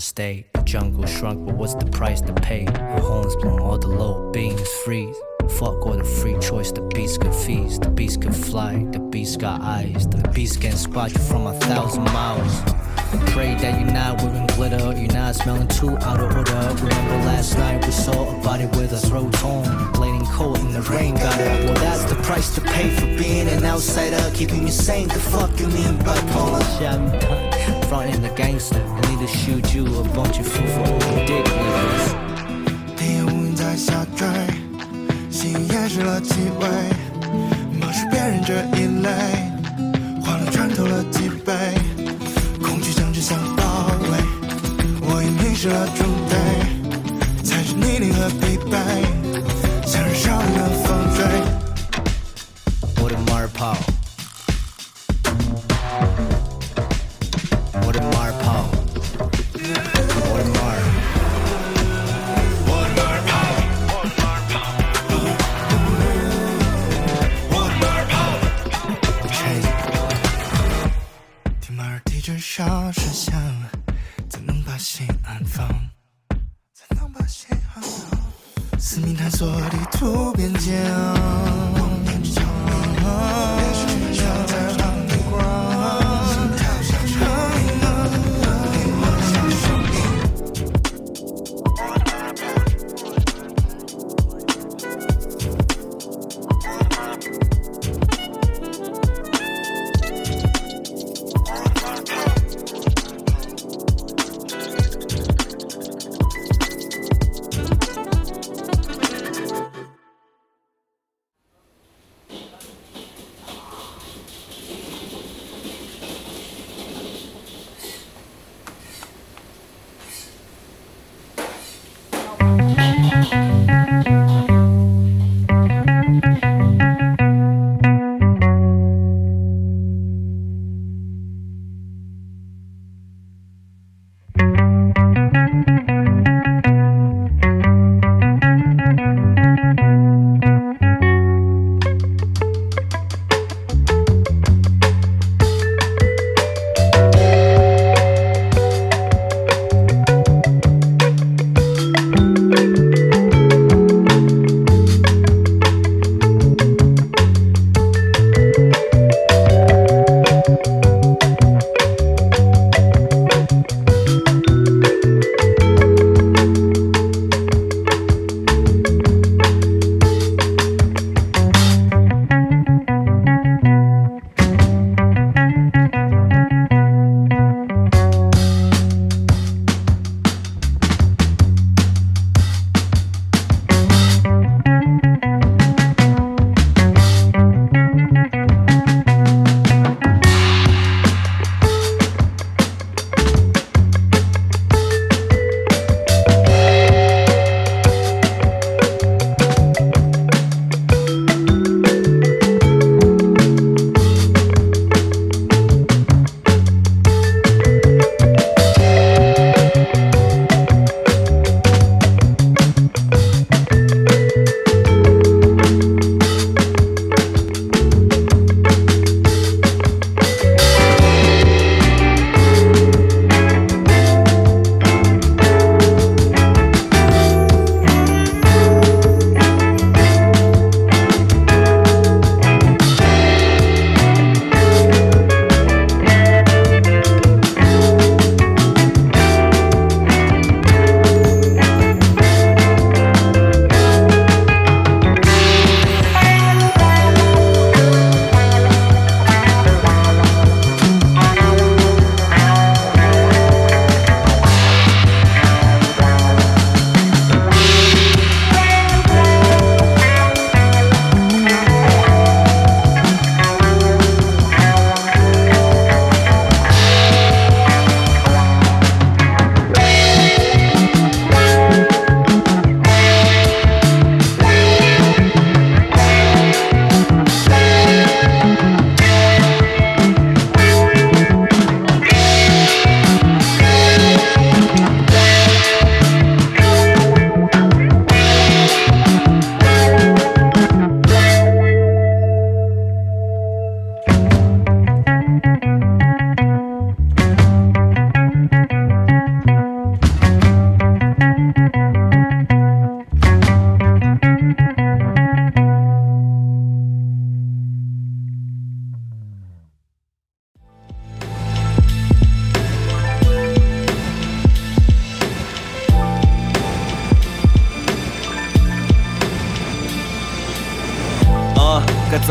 stay. The jungle shrunk, but what's the price to pay? The horns blown, all the low beams freeze. Fuck all the free choice, the beast could feast. The beast could fly, the beast got eyes. The beast can spot you from a thousand miles. Pray that you're not wearing glitter, you're not smelling too out of order. Remember last night we saw a body with a throat torn, bleeding cold in the rain got her. Well, that's the price to pay for being an outsider, keeping me sane. The fuck you mean bipolar? Shit, Frontin' the gangster, I need to shoot you a bunch of fool for old dick niggas. 第一乌云在下坠，心掩饰了气味，漠视别人这一类，欢乐穿透了脊背，恐惧将真相包围，我已迷失了装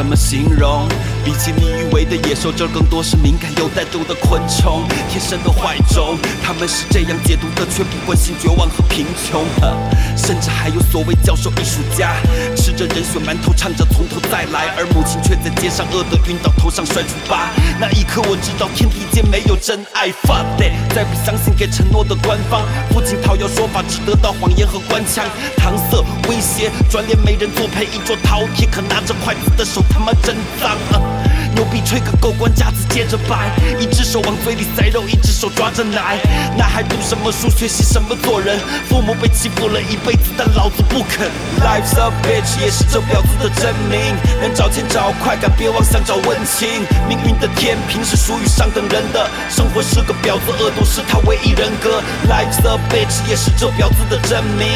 怎么形容？比起你以为的野兽，这更多是敏感有带毒的昆虫，天生的坏种。他们是这样解读的，却不关心绝望和贫穷。甚至还有所谓教授艺术家，吃着人血馒头，唱着从头再来，而母亲却在街上饿得晕倒，头上摔出疤。那一刻我知道天地间没有真爱。Fuck that，再不相信给承诺的官方，不仅讨要说法，只得到谎言和官腔，搪塞威胁，转脸没人作陪，一桌饕餮，可拿着筷子的手他妈真脏啊。牛逼吹个够，官架子接着摆，一只手往嘴里塞肉，一只手抓着奶。那还读什么书，学习什么做人？父母被欺负了一辈子，但老子不肯。Life's a bitch，也是这婊子的真名。能找钱找快感，别妄想找温情。命运的天平是属于上等人的，生活是个婊子，恶毒是他唯一人格。Life's a bitch，也是这婊子的真名。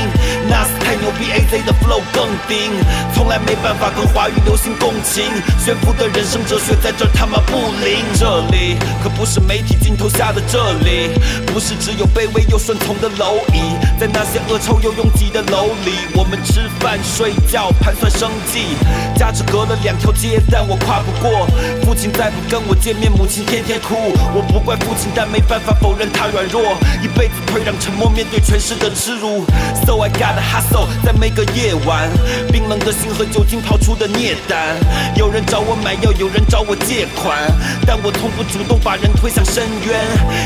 ，Nas 太牛逼，AZ 的 flow 更顶，从来没办法跟华语流行共情。炫富的人生哲学。在这他妈不灵，这里可不是媒体镜头下的这里，不是只有卑微又顺从的蝼蚁，在那些恶臭又拥挤的楼里，我们吃饭睡觉盘算生计，家只隔了两条街，但我跨不过。父亲再不跟我见面，母亲天天哭，我不怪父亲，但没办法否认他软弱，一辈子退让沉默，面对权势的耻辱。So I got a hustle，在每个夜晚，冰冷的心和酒精泡出的孽胆，有人找我买药，有人找。我借款，但我从不主动把人推向深渊，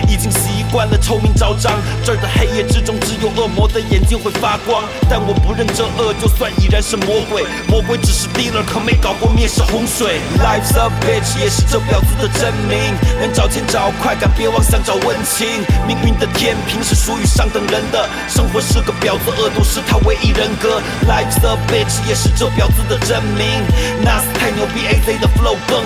已经习惯了臭名昭彰。这儿的黑夜之中，只有恶魔的眼睛会发光。但我不认这恶，就算已然是魔鬼。魔鬼只是 dealer，可没搞过灭世洪水。Life's a bitch，也是这婊子的真名。能找钱找快感，别妄想找温情。命运的天平是属于上等人的，生活是个婊子，恶毒是他唯一人格。Life's a bitch，也是这婊子的真名。Nas 太牛逼，AZ 的 flow 更。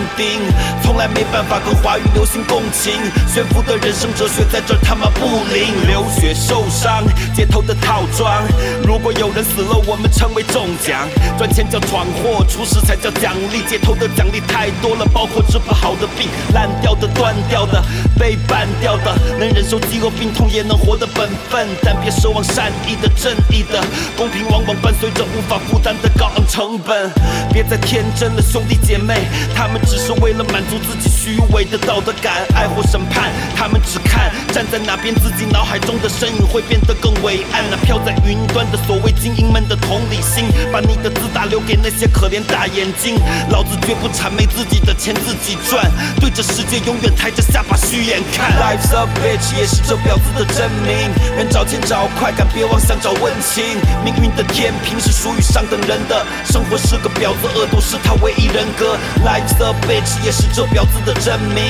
从来没办法跟华语流行共情，炫富的人生哲学在这他妈不灵。流血受伤，街头的套装。如果有人死了，我们称为中奖。赚钱叫闯祸，出事才叫奖励。街头的奖励太多了，包括治不好的病、烂掉的、断掉的、被绊掉的。能忍受饥饿病痛，也能活得本分，但别奢望善意的、正义的。公平往往伴随着无法负担的高昂成本。别再天真了，兄弟姐妹，他们只是。为了满足自己虚伪的道德感，爱或审判，他们只看站在哪边，自己脑海中的身影会变得更伟岸。那飘在云端的所谓精英们的同理心，把你的自大留给那些可怜大眼睛。老子绝不谄媚自己的钱自己赚，对着世界永远抬着下巴虚眼看。Life's a bitch，也是这婊子的真名。人找钱找快感，别妄想找温情。命运的天平是属于上等人的，生活是个婊子，恶毒是他唯一人格。Life's a bitch。也是这婊子的真名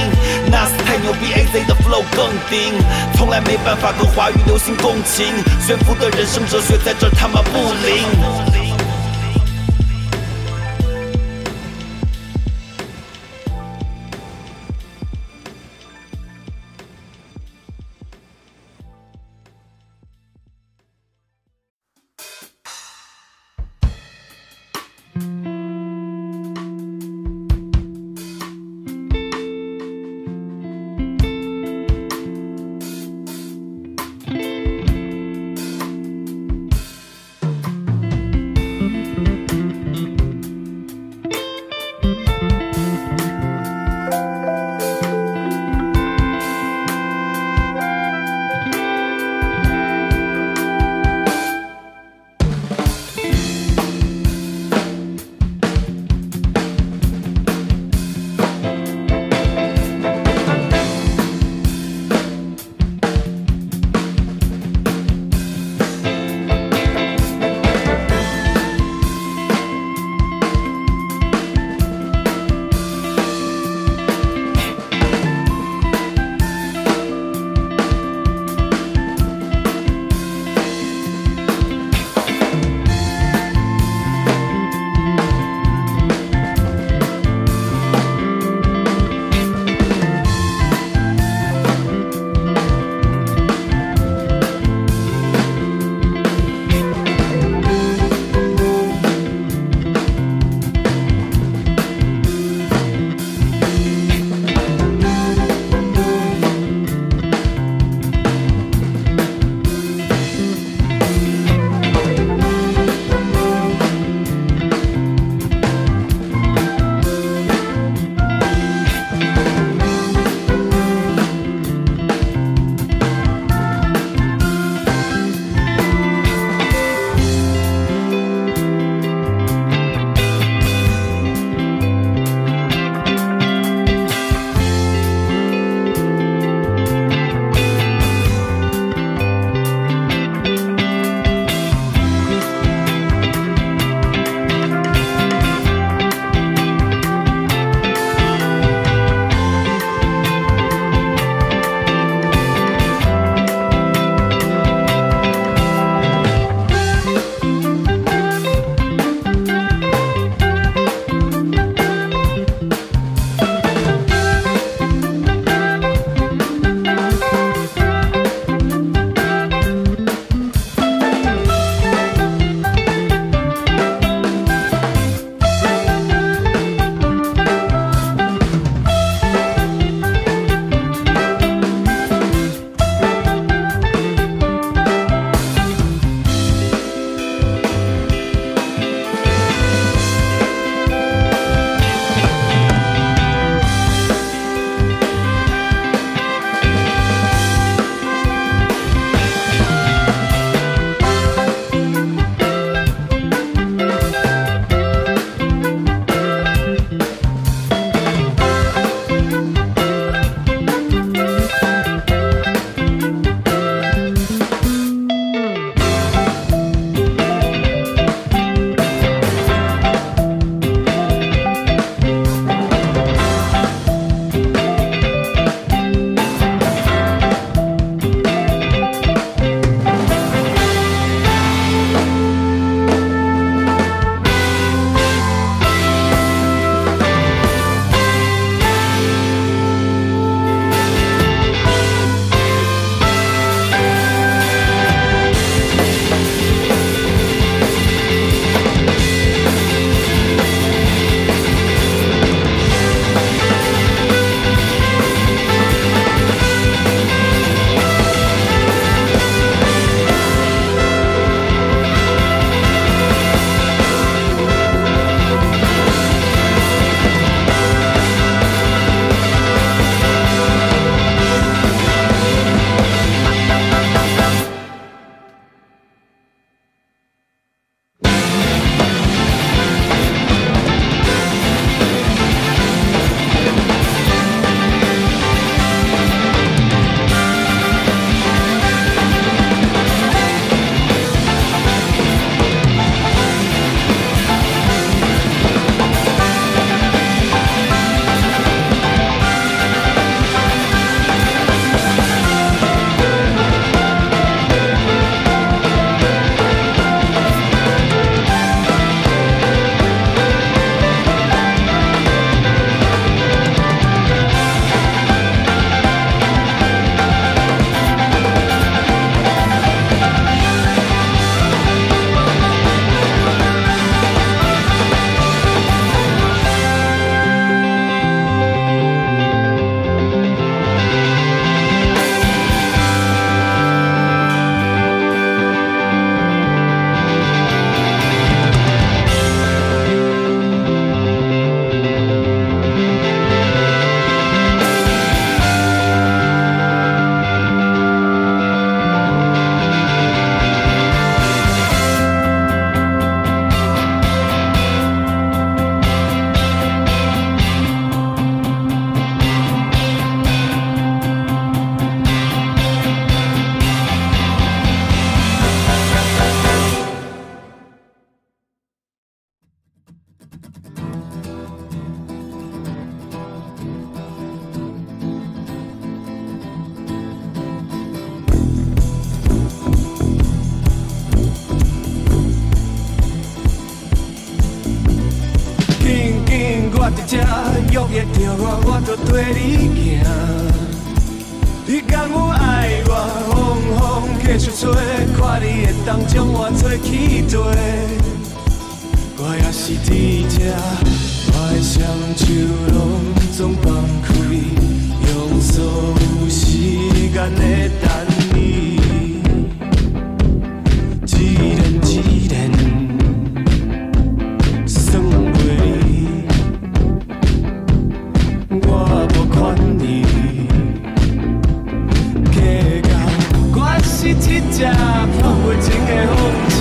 ，Nas 太牛逼，AZ 的 flow 更顶，从来没办法和华语流行共情，悬浮的人生哲学在这他妈不灵。约会着我，我就跟你行。你敢有爱我？风风继续吹，看你会当将我做起地。我也是伫这，我的双手拢总放开，用所有时间在等你。只跑袂情的风车。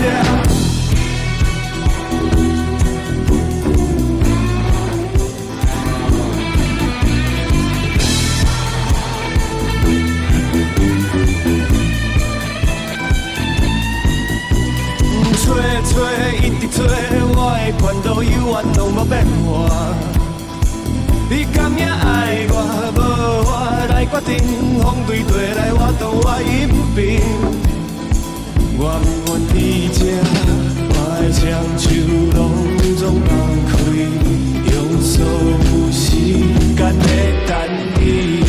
吹吹一直吹，我的拳头永远拢无变化。你敢也爱我，无我来决定，风对地来，我当我一边。我不愿你这，我的双手拢总放开，用所有时间来等你。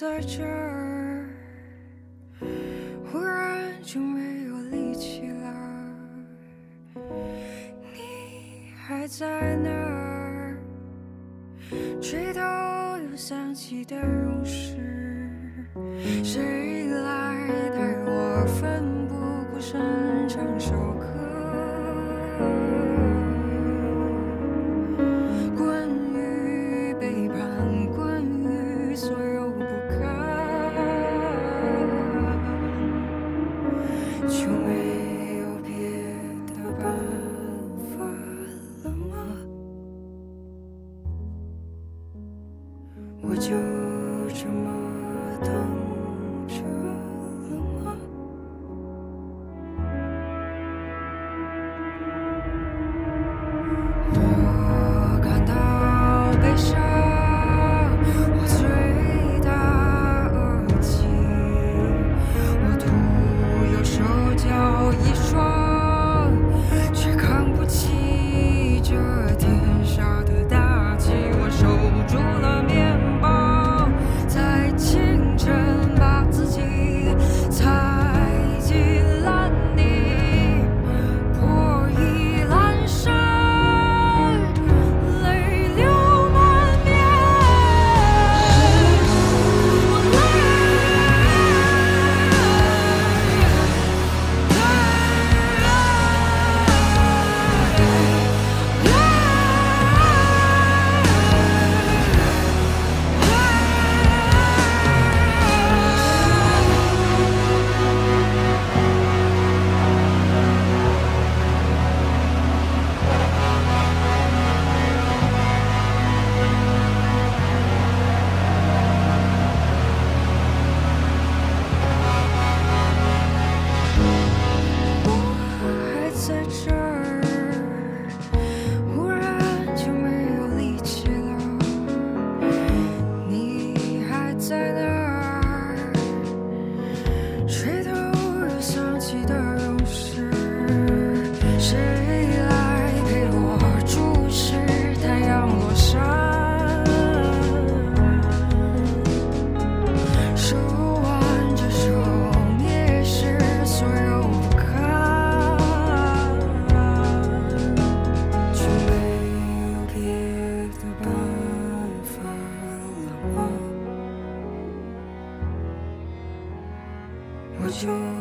在这儿，忽然就没有力气了。你还在那儿，垂头又想起的勇士，谁来带我奋不顾身承受？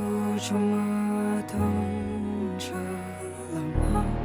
就这么等着了吗